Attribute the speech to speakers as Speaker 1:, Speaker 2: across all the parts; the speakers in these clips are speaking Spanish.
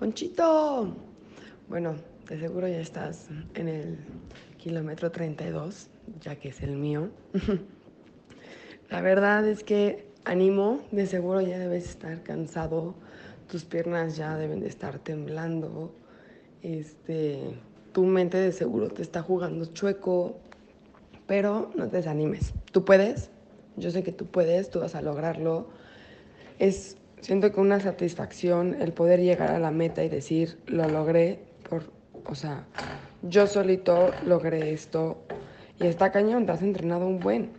Speaker 1: Ponchito. Bueno, de seguro ya estás en el kilómetro 32, ya que es el mío. La verdad es que animo, de seguro ya debes estar cansado, tus piernas ya deben de estar temblando, este, tu mente de seguro te está jugando chueco, pero no te desanimes. Tú puedes, yo sé que tú puedes, tú vas a lograrlo. Es, siento que una satisfacción el poder llegar a la meta y decir, lo logré, por, o sea, yo solito logré esto y está cañón, te has entrenado un buen.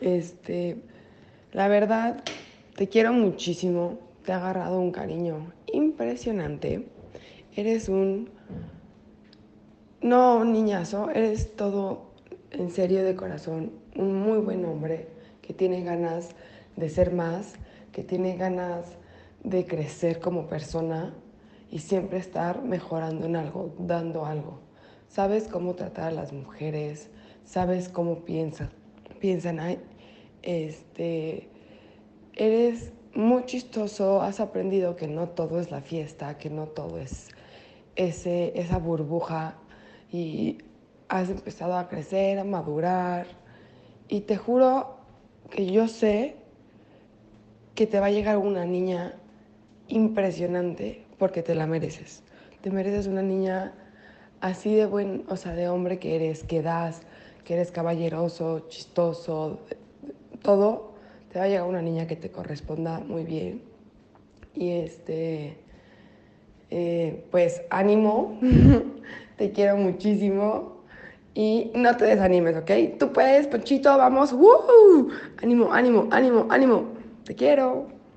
Speaker 1: Este, la verdad, te quiero muchísimo, te ha agarrado un cariño impresionante. Eres un, no niñazo, eres todo en serio de corazón, un muy buen hombre que tiene ganas de ser más, que tiene ganas de crecer como persona y siempre estar mejorando en algo, dando algo. Sabes cómo tratar a las mujeres, sabes cómo piensan, piensan, ay, este, eres muy chistoso, has aprendido que no todo es la fiesta, que no todo es ese, esa burbuja y has empezado a crecer, a madurar y te juro que yo sé que te va a llegar una niña impresionante porque te la mereces. Te mereces una niña así de buen, o sea, de hombre que eres, que das, que eres caballeroso, chistoso, todo. Te va a llegar una niña que te corresponda muy bien. Y este, eh, pues ánimo, te quiero muchísimo. Y no te desanimes, ¿ok? Tú puedes, Ponchito, vamos. ¡Woo! Ánimo, ánimo, ánimo, ánimo. Te quiero.